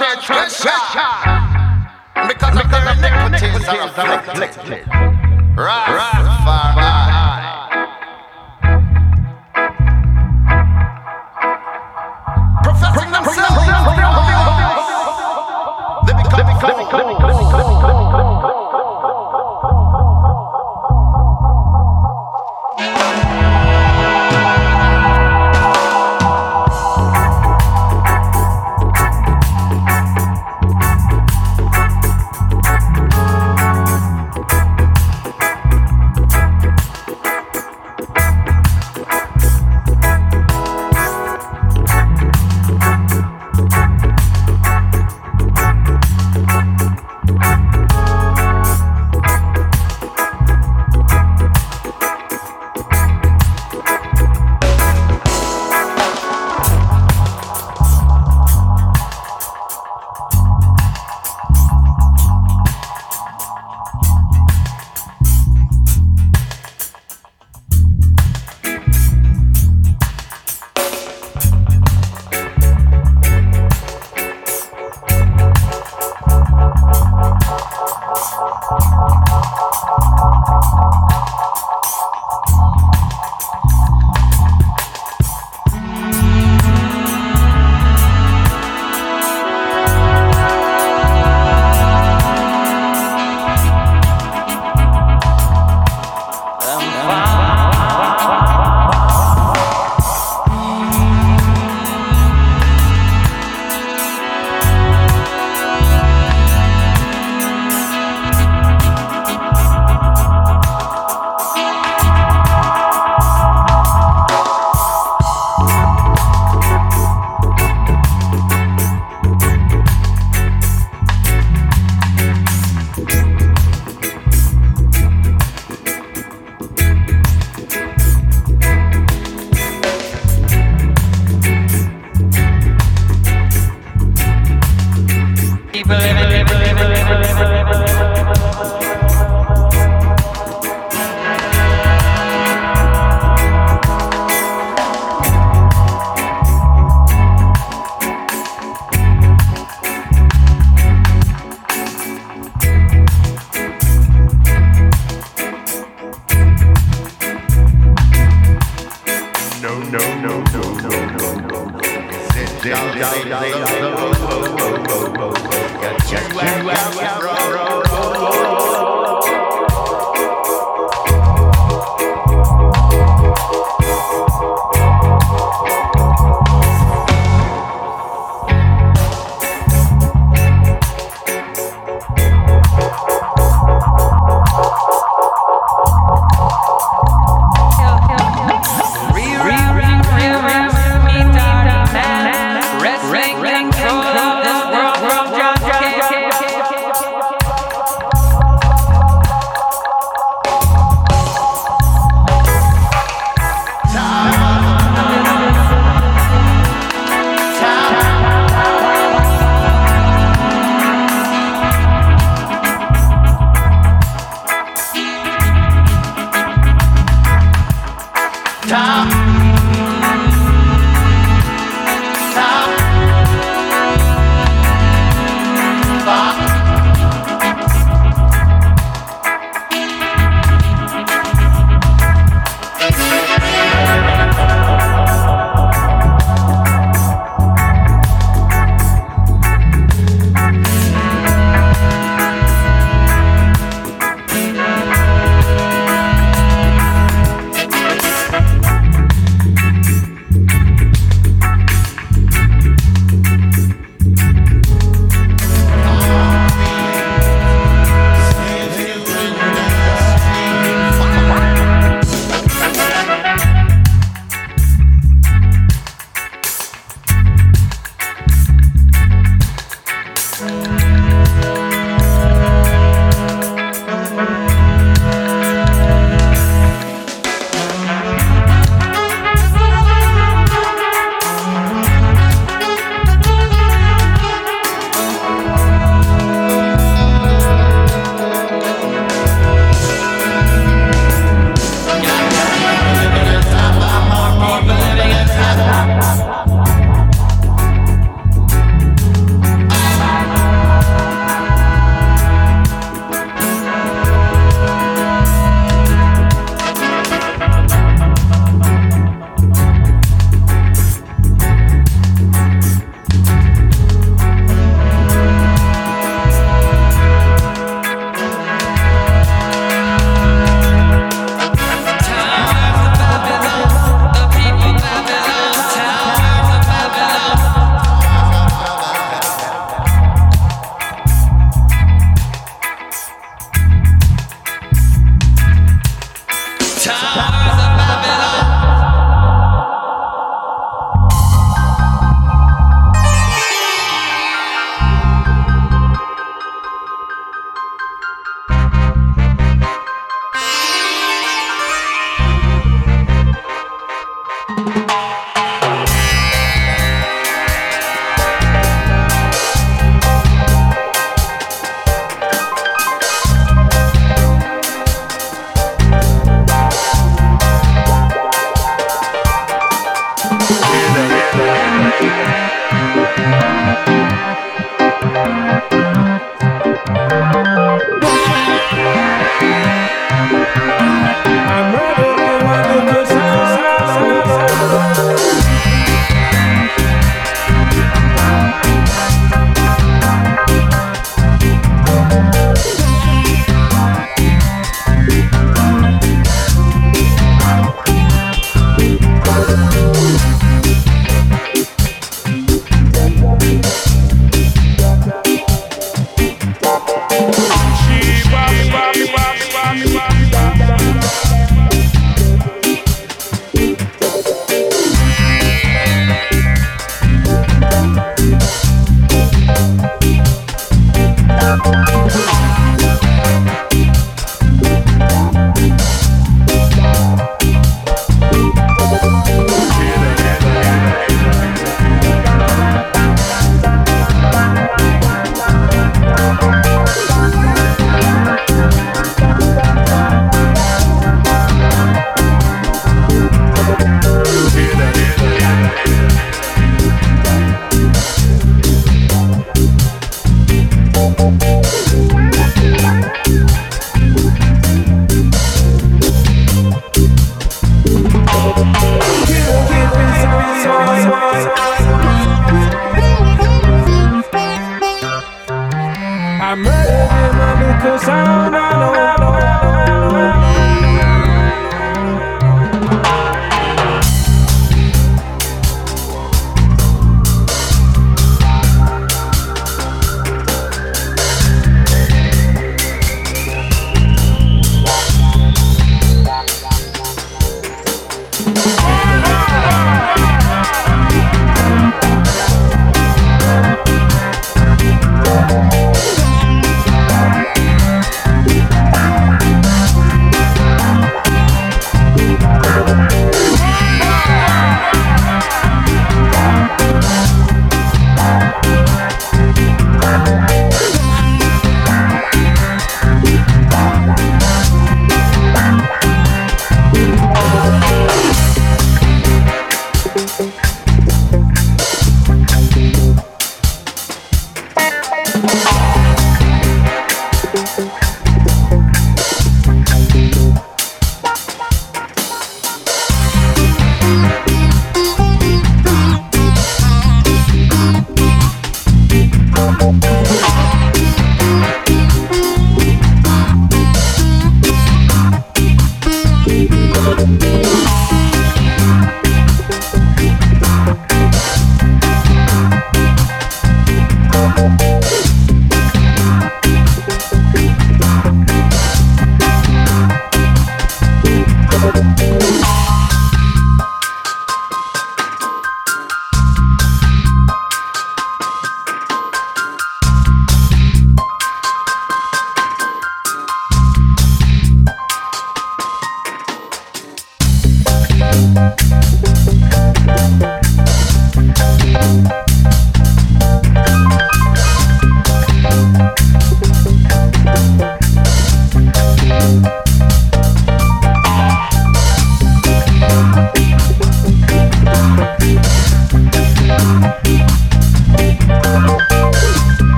transgression. Because of their iniquities are afflicted. Rastafari. Professing themselves. They become cold.